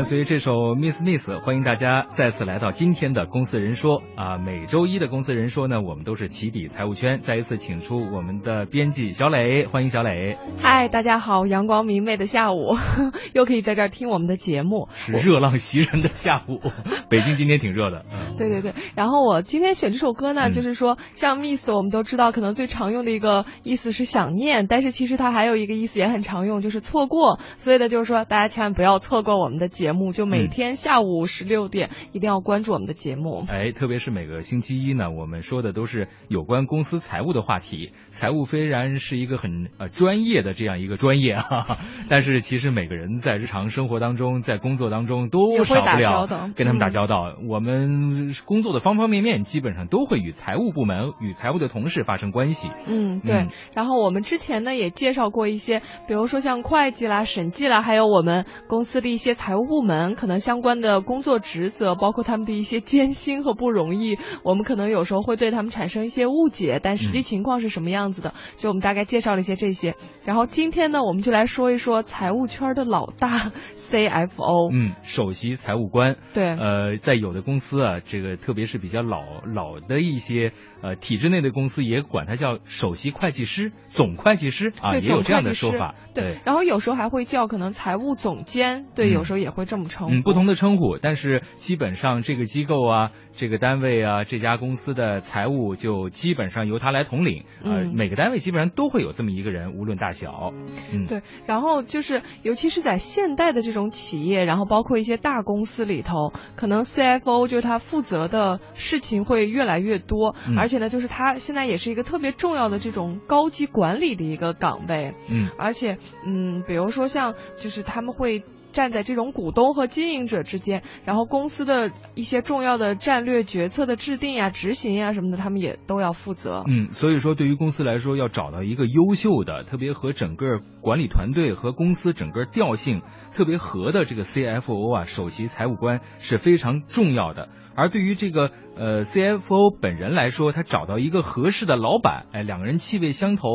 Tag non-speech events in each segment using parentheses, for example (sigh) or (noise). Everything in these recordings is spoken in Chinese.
伴随这首《Miss Miss》，欢迎大家再次来到今天的《公司人说》啊。每周一的《公司人说》呢，我们都是起底财务圈，再一次请出我们的编辑小磊，欢迎小磊。嗨，大家好，阳光明媚的下午，(laughs) 又可以在这儿听我们的节目，是热浪袭人的下午。北京今天挺热的。(laughs) 对对对，然后我今天选这首歌呢，就是说像 Miss，我们都知道，可能最常用的一个意思是想念，但是其实它还有一个意思也很常用，就是错过。所以呢，就是说大家千万不要错过我们的。节目就每天下午十六点一定要关注我们的节目。哎，特别是每个星期一呢，我们说的都是有关公司财务的话题。财务虽然是一个很呃专业的这样一个专业哈，(laughs) 但是其实每个人在日常生活当中，在工作当中都少不了跟他们打交道。我们工作的方方面面基本上都会与财务部门、与财务的同事发生关系。嗯，对。然后我们之前呢也介绍过一些，比如说像会计啦、审计啦，还有我们公司的一些财务。部门可能相关的工作职责，包括他们的一些艰辛和不容易，我们可能有时候会对他们产生一些误解，但实际情况是什么样子的？就我们大概介绍了一些这些。然后今天呢，我们就来说一说财务圈的老大 (laughs) CFO，嗯，首席财务官。对，呃，在有的公司啊，这个特别是比较老老的一些呃体制内的公司，也管他叫首席会计师、总会计师啊，也有这样的说法。对，然后有时候还会叫可能财务总监，对，有时候也会。会这么称呼，嗯，不同的称呼，但是基本上这个机构啊，这个单位啊，这家公司的财务就基本上由他来统领，呃，每个单位基本上都会有这么一个人，无论大小，嗯，对，然后就是尤其是在现代的这种企业，然后包括一些大公司里头，可能 CFO 就是他负责的事情会越来越多，而且呢，就是他现在也是一个特别重要的这种高级管理的一个岗位，嗯，而且嗯，比如说像就是他们会。站在这种股东和经营者之间，然后公司的一些重要的战略决策的制定呀、执行呀什么的，他们也都要负责。嗯，所以说对于公司来说，要找到一个优秀的、特别和整个管理团队和公司整个调性特别合的这个 CFO 啊，首席财务官是非常重要的。而对于这个呃 CFO 本人来说，他找到一个合适的老板，哎，两个人气味相投，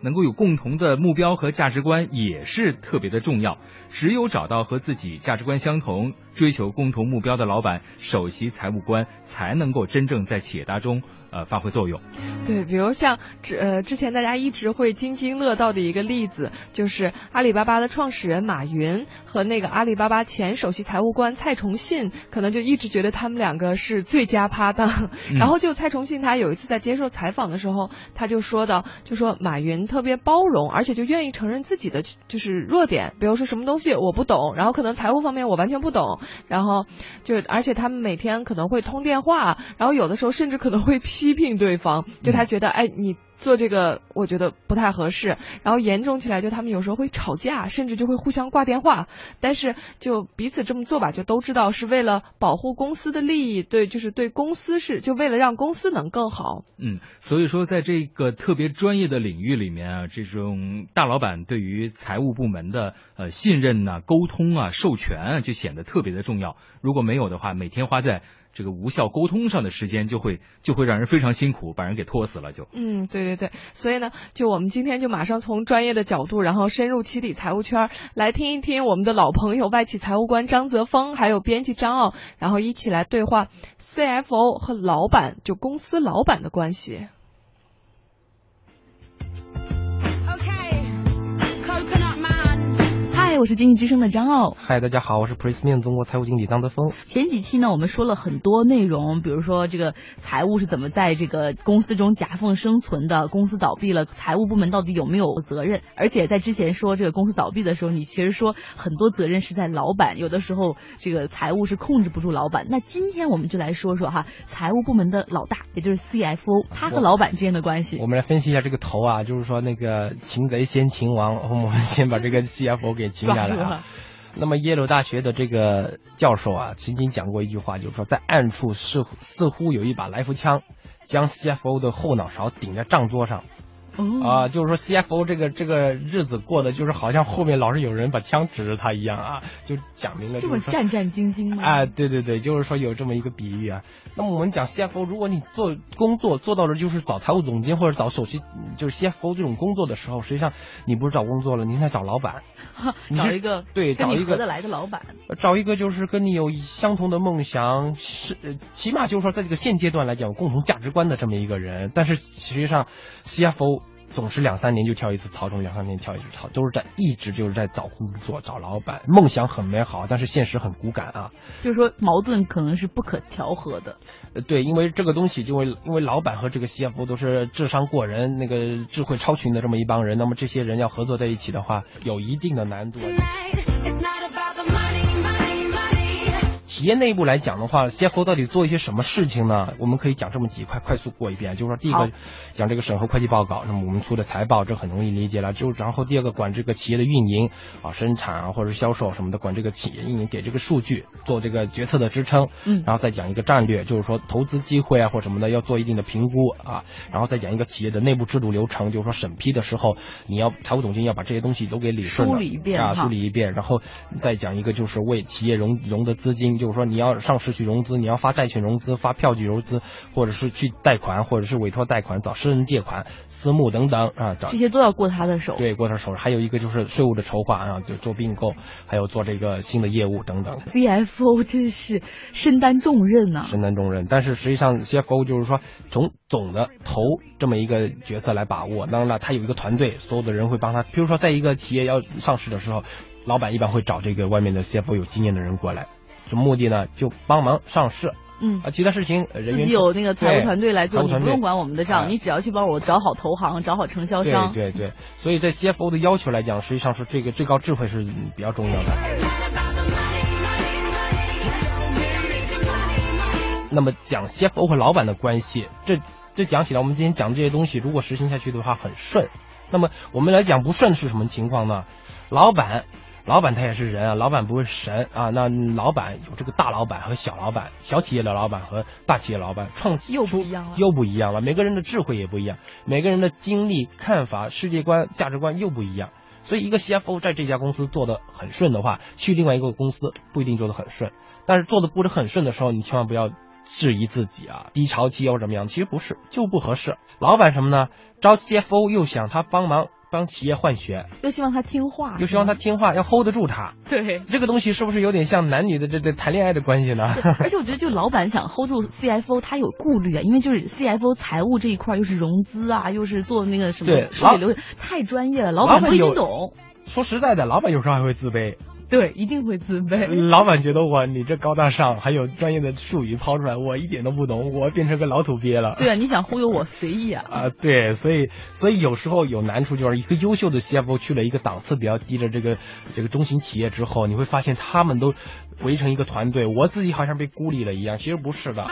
能够有共同的目标和价值观，也是特别的重要。只有找到和自己价值观相同、追求共同目标的老板，首席财务官才能够真正在企业当中。呃，发挥作用。对，比如像之呃之前大家一直会津津乐道的一个例子，就是阿里巴巴的创始人马云和那个阿里巴巴前首席财务官蔡崇信，可能就一直觉得他们两个是最佳搭档。(laughs) 然后就蔡崇信他有一次在接受采访的时候，他就说到，就说马云特别包容，而且就愿意承认自己的就是弱点，比如说什么东西我不懂，然后可能财务方面我完全不懂，然后就而且他们每天可能会通电话，然后有的时候甚至可能会。(laughs) 批评对方，就他觉得，哎，你。做这个我觉得不太合适，然后严重起来就他们有时候会吵架，甚至就会互相挂电话。但是就彼此这么做吧，就都知道是为了保护公司的利益，对，就是对公司是就为了让公司能更好。嗯，所以说在这个特别专业的领域里面啊，这种大老板对于财务部门的呃信任呐、沟通啊、授权啊，就显得特别的重要。如果没有的话，每天花在这个无效沟通上的时间就会就会让人非常辛苦，把人给拖死了就。嗯，对对对，所以呢，就我们今天就马上从专业的角度，然后深入起底财务圈，来听一听我们的老朋友外企财务官张泽峰，还有编辑张傲，然后一起来对话 CFO 和老板，就公司老板的关系。我是经济之声的张傲。嗨，大家好，我是 Prism 中国财务经理张德峰。前几期呢，我们说了很多内容，比如说这个财务是怎么在这个公司中夹缝生存的，公司倒闭了，财务部门到底有没有责任？而且在之前说这个公司倒闭的时候，你其实说很多责任是在老板，有的时候这个财务是控制不住老板。那今天我们就来说说哈，财务部门的老大，也就是 CFO，他和老板之间的关系。我们来分析一下这个头啊，就是说那个擒贼先擒王，我们 (laughs) 先把这个 CFO 给擒。下来啊，(laughs) 那么耶鲁大学的这个教授啊，曾经讲过一句话，就是说在暗处似似乎有一把来福枪，将 CFO 的后脑勺顶在账桌上，啊，就是说 CFO 这个这个日子过得就是好像后面老是有人把枪指着他一样啊，就讲明了这么战战兢兢吗？哎，对对对，就是说有这么一个比喻啊。那么我们讲 CFO，如果你做工作做到了就是找财务总监或者找首席就是 CFO 这种工作的时候，实际上你不是找工作了，你在找老板，(laughs) 找一个对找一个合得来的老板，找一个就是跟你有相同的梦想，是起码就是说在这个现阶段来讲共同价值观的这么一个人，但是实际上 CFO。总是两三年就跳一次槽，中两三年跳一次槽，都是在一直就是在找工作、找老板。梦想很美好，但是现实很骨感啊。就是说矛盾可能是不可调和的。呃，对，因为这个东西，就为因为老板和这个 CFO 都是智商过人、那个智慧超群的这么一帮人，那么这些人要合作在一起的话，有一定的难度。企业内部来讲的话，CFO 到底做一些什么事情呢？我们可以讲这么几块，快速过一遍。就是说，第一个讲这个审核会计报告，那么我们出的财报，这很容易理解了。就然后第二个管这个企业的运营啊，生产啊或者销售什么的，管这个企业运营，给这个数据做这个决策的支撑。嗯，然后再讲一个战略，就是说投资机会啊或什么的要做一定的评估啊，然后再讲一个企业的内部制度流程，就是说审批的时候你要财务总监要把这些东西都给理顺梳理一遍啊，梳理一遍，然后再讲一个就是为企业融融的资金就。比如说你要上市去融资，你要发债券融资、发票据融资，或者是去贷款，或者是委托贷款、找私人借款、私募等等啊，这些都要过他的手。对，过他手。还有一个就是税务的筹划啊，就做并购，还有做这个新的业务等等。CFO 真是身担重任啊，身担重任。但是实际上 CFO 就是说从总的头这么一个角色来把握，当然了，他有一个团队，所有的人会帮他。比如说在一个企业要上市的时候，老板一般会找这个外面的 CFO 有经验的人过来。什么目的呢？就帮忙上市，嗯啊，其他事情人自己有那个财务团队来做，你不用管我们的账，你只要去帮我找好投行，找好承销商。对对对，所以在 CFO 的要求来讲，实际上是这个最高智慧是比较重要的。那么讲 CFO 和老板的关系，这这讲起来，我们今天讲这些东西，如果实行下去的话很顺。那么我们来讲不顺是什么情况呢？老板。老板他也是人啊，老板不是神啊。那老板有这个大老板和小老板，小企业的老板和大企业老板，创又不一样了，又不一样了。每个人的智慧也不一样，每个人的经历、看法、世界观、价值观又不一样。所以，一个 CFO 在这家公司做的很顺的话，去另外一个公司不一定做的很顺。但是做的不是很顺的时候，你千万不要质疑自己啊，低潮期又怎么样？其实不是，就不合适。老板什么呢？招 CFO 又想他帮忙。帮企业换血，又希望他听话，又希望他听话，要 hold 得住他。对，这个东西是不是有点像男女的这这谈恋爱的关系呢？(laughs) 而且我觉得，就老板想 hold 住 CFO，他有顾虑啊，因为就是 CFO 财务这一块又是融资啊，又是做那个什么数据流，太专业了，老板不一定懂。说实在的，老板有时候还会自卑。对，一定会自卑。(laughs) 老板觉得我你这高大上，还有专业的术语抛出来，我一点都不懂，我变成个老土鳖了。对啊，你想忽悠我随意啊？(laughs) 啊，对，所以所以有时候有难处，就是一个优秀的 CFO 去了一个档次比较低的这个这个中型企业之后，你会发现他们都围成一个团队，我自己好像被孤立了一样，其实不是的。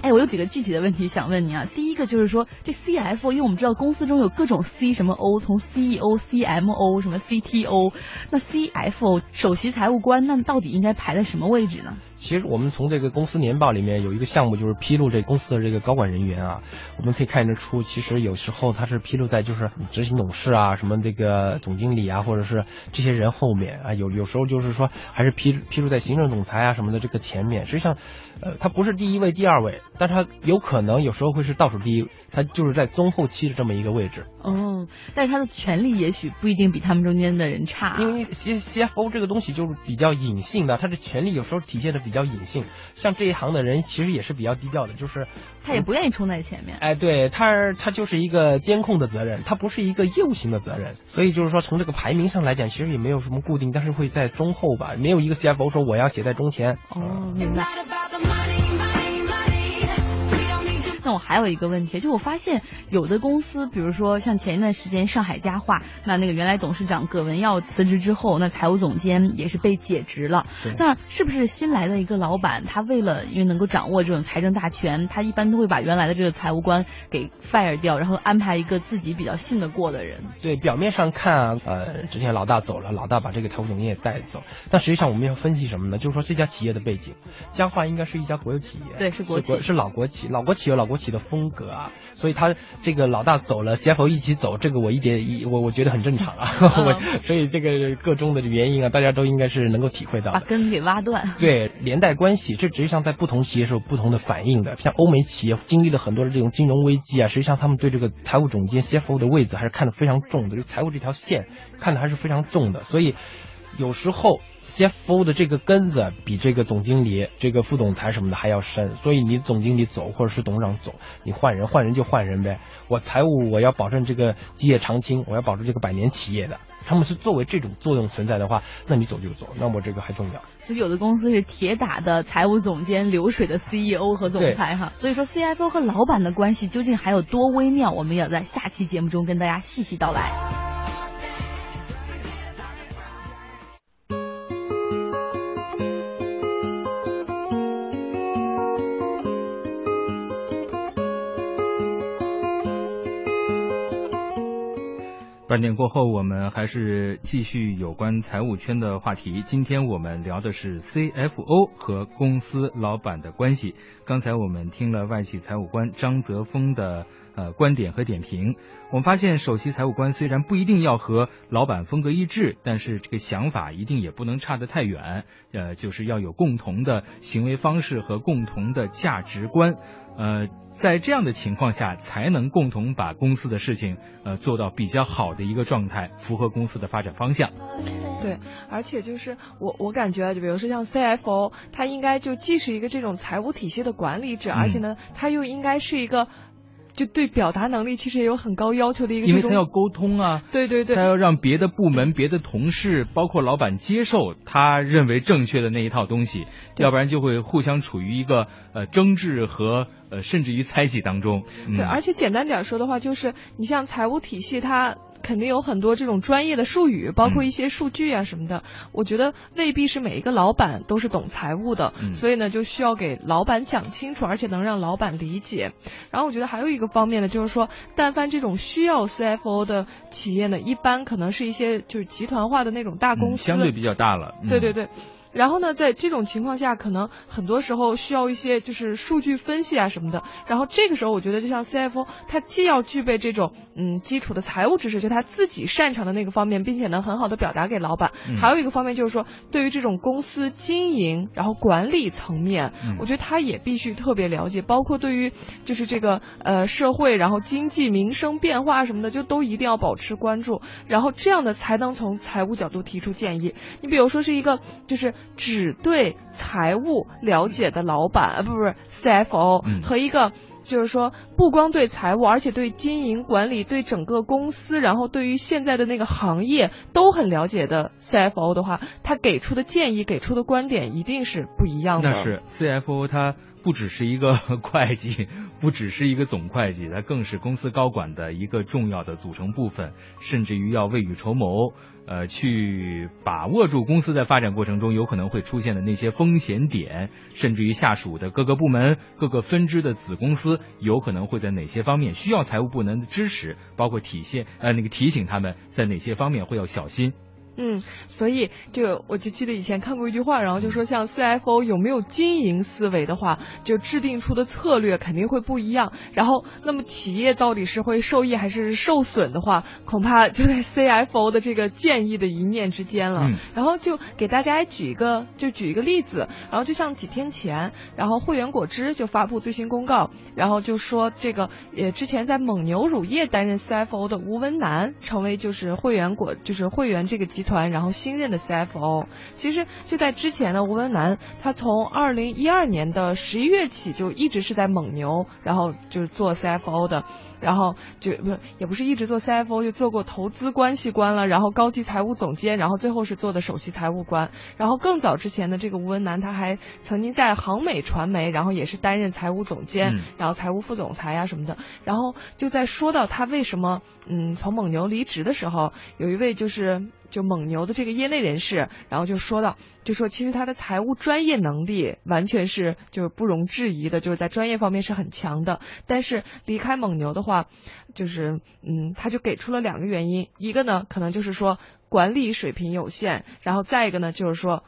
哎，我有几个具体的问题想问你啊。第一个就是说，这 CFO，因为我们知道公司中有各种 C 什么 O，从 CEO、CMO 什么 CTO，那 CFO 首席财务官，那到底应该排在什么位置呢？其实我们从这个公司年报里面有一个项目，就是披露这公司的这个高管人员啊，我们可以看得出，其实有时候他是披露在就是执行董事啊，什么这个总经理啊，或者是这些人后面啊，有有时候就是说还是披披露在行政总裁啊什么的这个前面。实际上，呃，他不是第一位、第二位，但他有可能有时候会是倒数第一，他就是在中后期的这么一个位置。哦，但是他的权力也许不一定比他们中间的人差，因为 C C F O 这个东西就是比较隐性的，他的权力有时候体现的。比较隐性，像这一行的人其实也是比较低调的，就是他也不愿意冲在前面。哎，对他，他就是一个监控的责任，他不是一个业务型的责任，所以就是说从这个排名上来讲，其实也没有什么固定，但是会在中后吧，没有一个 CFO 说我要写在中前。哦，明白。还有一个问题，就我发现有的公司，比如说像前一段时间上海家化，那那个原来董事长葛文耀辞职之后，那财务总监也是被解职了。那是不是新来的一个老板，他为了因为能够掌握这种财政大权，他一般都会把原来的这个财务官给 fire 掉，然后安排一个自己比较信得过的人？对，表面上看，呃，之前老大走了，老大把这个财务总监也带走，但实际上我们要分析什么呢？就是说这家企业的背景，家化应该是一家国有企业，对，是国企，是老国企，老国企有老国企。奇的风格啊，所以他这个老大走了，CFO 一起走，这个我一点一我我觉得很正常啊，(laughs) 我所以这个各中的原因啊，大家都应该是能够体会到把根给挖断。对，连带关系，这实际上在不同企业是有不同的反应的。像欧美企业经历了很多的这种金融危机啊，实际上他们对这个财务总监 CFO 的位置还是看得非常重的，就财务这条线看得还是非常重的。所以有时候 CFO 的这个根子比这个总经理、这个副总裁什么的还要深。所以你总经理走或者是董事长走，你换人换人就换人呗。我财务我要保证这个基业长青，我要保证这个百年企业的。他们是作为这种作用存在的话，那你走就走，那么这个还重要。所以有的公司是铁打的财务总监，流水的 CEO 和总裁哈。所以说 CFO 和老板的关系究竟还有多微妙，我们要在下期节目中跟大家细细道来。半点过后，我们还是继续有关财务圈的话题。今天我们聊的是 CFO 和公司老板的关系。刚才我们听了外企财务官张泽峰的呃观点和点评。我们发现，首席财务官虽然不一定要和老板风格一致，但是这个想法一定也不能差得太远。呃，就是要有共同的行为方式和共同的价值观。呃，在这样的情况下，才能共同把公司的事情呃做到比较好的一个状态，符合公司的发展方向。对，而且就是我我感觉，就比如说像 CFO，他应该就既是一个这种财务体系的管理者，而且呢，他又应该是一个。就对表达能力其实也有很高要求的一个，因为他要沟通啊，对对对，他要让别的部门、别的同事，包括老板接受他认为正确的那一套东西，要不然就会互相处于一个呃争执和呃甚至于猜忌当中。对，而且简单点说的话，就是你像财务体系它。肯定有很多这种专业的术语，包括一些数据啊什么的。我觉得未必是每一个老板都是懂财务的，所以呢，就需要给老板讲清楚，而且能让老板理解。然后我觉得还有一个方面呢，就是说，但凡这种需要 CFO 的企业呢，一般可能是一些就是集团化的那种大公司，相对比较大了。对对对。然后呢，在这种情况下，可能很多时候需要一些就是数据分析啊什么的。然后这个时候，我觉得就像 CFO，他既要具备这种嗯基础的财务知识，就他自己擅长的那个方面，并且能很好的表达给老板。还有一个方面就是说，对于这种公司经营然后管理层面，我觉得他也必须特别了解，包括对于就是这个呃社会然后经济民生变化什么的，就都一定要保持关注。然后这样的才能从财务角度提出建议。你比如说是一个就是。只对财务了解的老板啊，不不是 CFO 和一个就是说不光对财务，而且对经营管理、对整个公司，然后对于现在的那个行业都很了解的 CFO 的话，他给出的建议、给出的观点一定是不一样的。那是 CFO 他。不只是一个 (laughs) 会计，不只是一个总会计，它更是公司高管的一个重要的组成部分，甚至于要未雨绸缪，呃，去把握住公司在发展过程中有可能会出现的那些风险点，甚至于下属的各个部门、各个分支的子公司有可能会在哪些方面需要财务部门的支持，包括体现呃那个提醒他们在哪些方面会要小心。嗯，所以这个我就记得以前看过一句话，然后就说像 CFO 有没有经营思维的话，就制定出的策略肯定会不一样。然后，那么企业到底是会受益还是受损的话，恐怕就在 (laughs) CFO 的这个建议的一念之间了。然后就给大家举一个，就举一个例子。然后就像几天前，然后汇源果汁就发布最新公告，然后就说这个呃之前在蒙牛乳业担任 CFO 的吴文南成为就是汇源果就是汇源这个集。团，然后新任的 CFO，其实就在之前呢，吴文南他从二零一二年的十一月起就一直是在蒙牛，然后就是做 CFO 的，然后就不也不是一直做 CFO，就做过投资关系官了，然后高级财务总监，然后最后是做的首席财务官，然后更早之前的这个吴文南他还曾经在航美传媒，然后也是担任财务总监，然后财务副总裁呀什么的，然后就在说到他为什么嗯从蒙牛离职的时候，有一位就是。就蒙牛的这个业内人士，然后就说到，就说其实他的财务专业能力完全是就是不容置疑的，就是在专业方面是很强的。但是离开蒙牛的话，就是嗯，他就给出了两个原因，一个呢可能就是说管理水平有限，然后再一个呢就是说。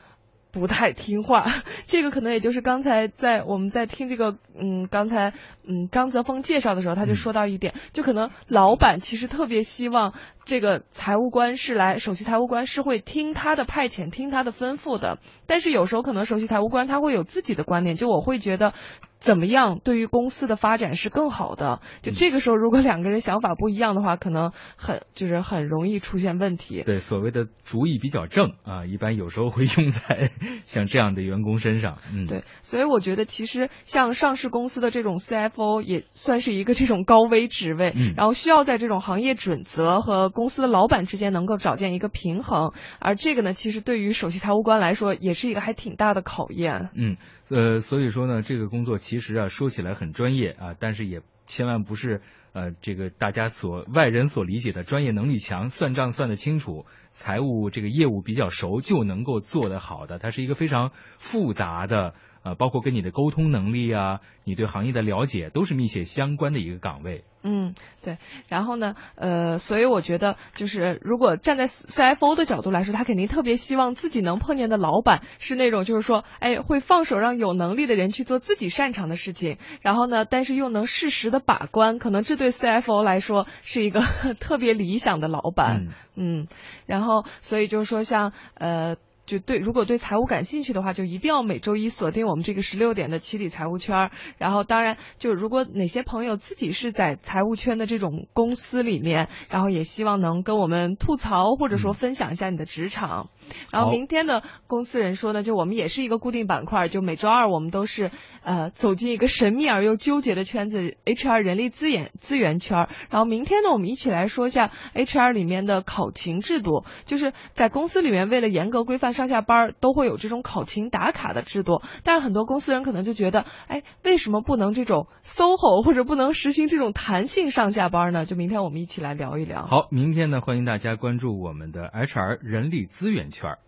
不太听话，(laughs) 这个可能也就是刚才在我们在听这个，嗯，刚才嗯张泽峰介绍的时候，他就说到一点，就可能老板其实特别希望这个财务官是来首席财务官是会听他的派遣，听他的吩咐的，但是有时候可能首席财务官他会有自己的观点，就我会觉得。怎么样对于公司的发展是更好的？就这个时候，如果两个人想法不一样的话，可能很就是很容易出现问题。对，所谓的主意比较正啊，一般有时候会用在像这样的员工身上。嗯，对，所以我觉得其实像上市公司的这种 CFO 也算是一个这种高危职位，嗯，然后需要在这种行业准则和公司的老板之间能够找见一个平衡。而这个呢，其实对于首席财务官来说，也是一个还挺大的考验。嗯。呃，所以说呢，这个工作其实啊，说起来很专业啊，但是也千万不是呃，这个大家所外人所理解的专业能力强、算账算得清楚、财务这个业务比较熟就能够做得好的，它是一个非常复杂的。呃，包括跟你的沟通能力啊，你对行业的了解都是密切相关的一个岗位。嗯，对。然后呢，呃，所以我觉得，就是如果站在 CFO 的角度来说，他肯定特别希望自己能碰见的老板是那种，就是说，哎，会放手让有能力的人去做自己擅长的事情。然后呢，但是又能适时的把关，可能这对 CFO 来说是一个 (laughs) 特别理想的老板。嗯。然后，所以就是说，像呃。就对，如果对财务感兴趣的话，就一定要每周一锁定我们这个十六点的七里财务圈。然后，当然，就如果哪些朋友自己是在财务圈的这种公司里面，然后也希望能跟我们吐槽或者说分享一下你的职场。然后明天的公司人说呢，就我们也是一个固定板块，就每周二我们都是呃走进一个神秘而又纠结的圈子 HR 人力资源资源圈。然后明天呢，我们一起来说一下 HR 里面的考勤制度，就是在公司里面为了严格规范上下班都会有这种考勤打卡的制度，但是很多公司人可能就觉得，哎，为什么不能这种 SOHO 或者不能实行这种弹性上下班呢？就明天我们一起来聊一聊。好，明天呢，欢迎大家关注我们的 HR 人力资源圈。